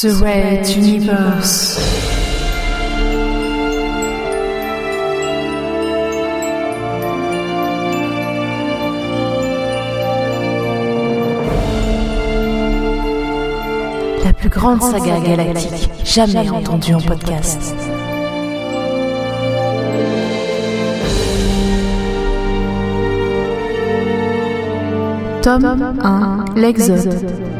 The Red Universe. La plus grande saga galactique jamais entendue en podcast. Tome 1 L'Exode.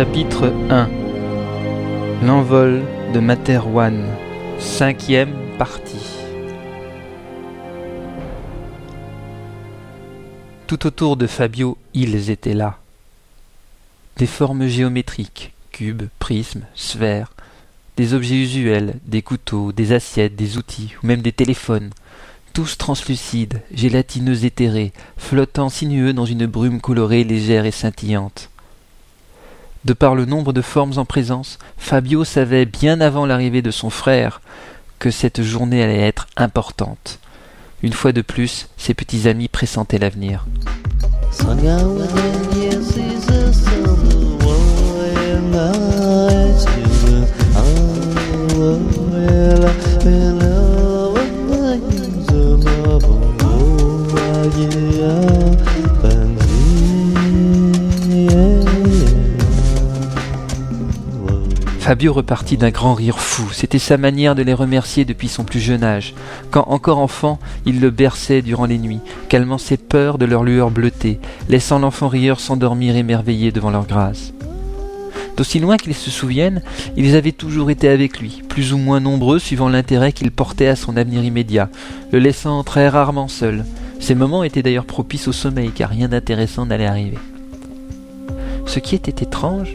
Chapitre 1 L'envol de Materwan, cinquième partie. Tout autour de Fabio, ils étaient là. Des formes géométriques, cubes, prismes, sphères, des objets usuels, des couteaux, des assiettes, des outils, ou même des téléphones, tous translucides, gélatineux éthérés, flottant sinueux dans une brume colorée, légère et scintillante. De par le nombre de formes en présence, Fabio savait bien avant l'arrivée de son frère que cette journée allait être importante. Une fois de plus, ses petits amis pressentaient l'avenir. Fabio repartit d'un grand rire fou. C'était sa manière de les remercier depuis son plus jeune âge. Quand encore enfant, il le berçait durant les nuits, calmant ses peurs de leur lueur bleutée, laissant l'enfant rieur s'endormir émerveillé devant leur grâce. D'aussi loin qu'ils se souviennent, ils avaient toujours été avec lui, plus ou moins nombreux suivant l'intérêt qu'ils portaient à son avenir immédiat, le laissant très rarement seul. Ces moments étaient d'ailleurs propices au sommeil, car rien d'intéressant n'allait arriver. Ce qui était étrange,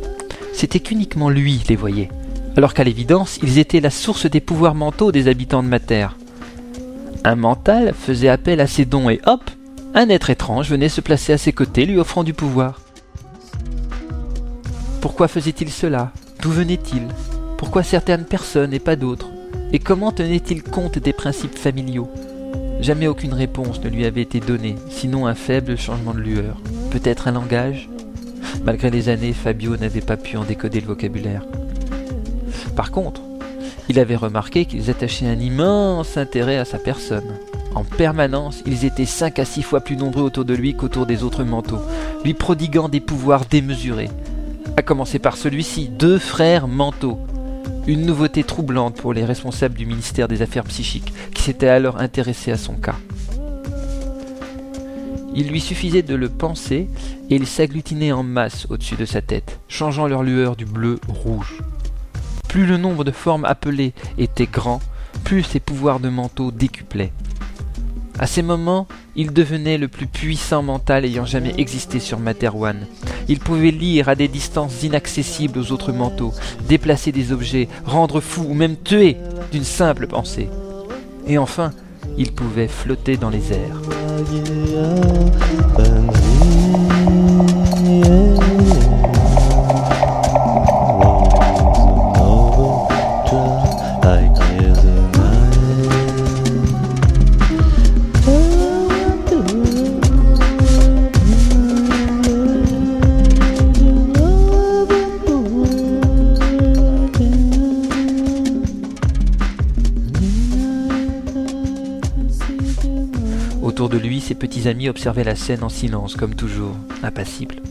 c'était qu'uniquement lui les voyait, alors qu'à l'évidence, ils étaient la source des pouvoirs mentaux des habitants de Mater. Un mental faisait appel à ses dons et hop, un être étrange venait se placer à ses côtés, lui offrant du pouvoir. Pourquoi faisait-il cela? D'où venait-il? Pourquoi certaines personnes et pas d'autres? Et comment tenait-il compte des principes familiaux? Jamais aucune réponse ne lui avait été donnée, sinon un faible changement de lueur. Peut-être un langage Malgré les années, Fabio n'avait pas pu en décoder le vocabulaire. Par contre, il avait remarqué qu'ils attachaient un immense intérêt à sa personne. En permanence, ils étaient cinq à six fois plus nombreux autour de lui qu'autour des autres manteaux, lui prodiguant des pouvoirs démesurés. À commencer par celui-ci, deux frères manteaux. Une nouveauté troublante pour les responsables du ministère des Affaires psychiques, qui s'étaient alors intéressés à son cas. Il lui suffisait de le penser et ils s'agglutinaient en masse au-dessus de sa tête, changeant leur lueur du bleu au rouge. Plus le nombre de formes appelées était grand, plus ses pouvoirs de manteau décuplaient. À ces moments, il devenait le plus puissant mental ayant jamais existé sur Materwan. Il pouvait lire à des distances inaccessibles aux autres manteaux, déplacer des objets, rendre fou ou même tuer d'une simple pensée. Et enfin, il pouvait flotter dans les airs. yeah. De lui, ses petits amis observaient la scène en silence, comme toujours, impassibles.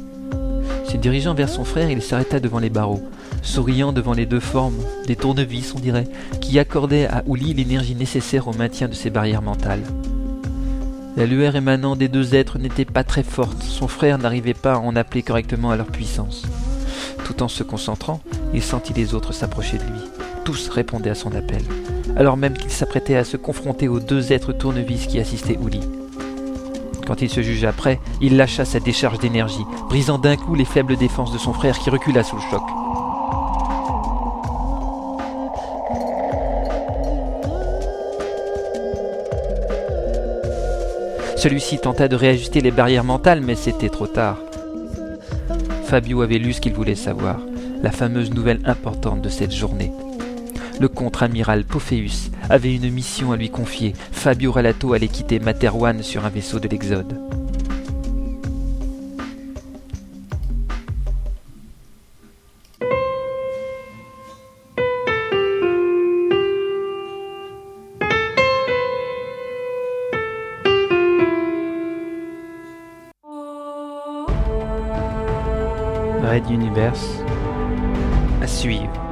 Se dirigeant vers son frère, il s'arrêta devant les barreaux, souriant devant les deux formes, des tournevis, on dirait, qui accordaient à Ouli l'énergie nécessaire au maintien de ses barrières mentales. La lueur émanant des deux êtres n'était pas très forte, son frère n'arrivait pas à en appeler correctement à leur puissance. Tout en se concentrant, il sentit les autres s'approcher de lui. Tous répondaient à son appel, alors même qu'il s'apprêtait à se confronter aux deux êtres tournevis qui assistaient Ouli. Quand il se jugea prêt, il lâcha sa décharge d'énergie, brisant d'un coup les faibles défenses de son frère qui recula sous le choc. Celui-ci tenta de réajuster les barrières mentales, mais c'était trop tard. Fabio avait lu ce qu'il voulait savoir, la fameuse nouvelle importante de cette journée. Le contre-amiral Pophéus avait une mission à lui confier. Fabio Relato allait quitter Materwan sur un vaisseau de l'Exode. Red Universe à suivre.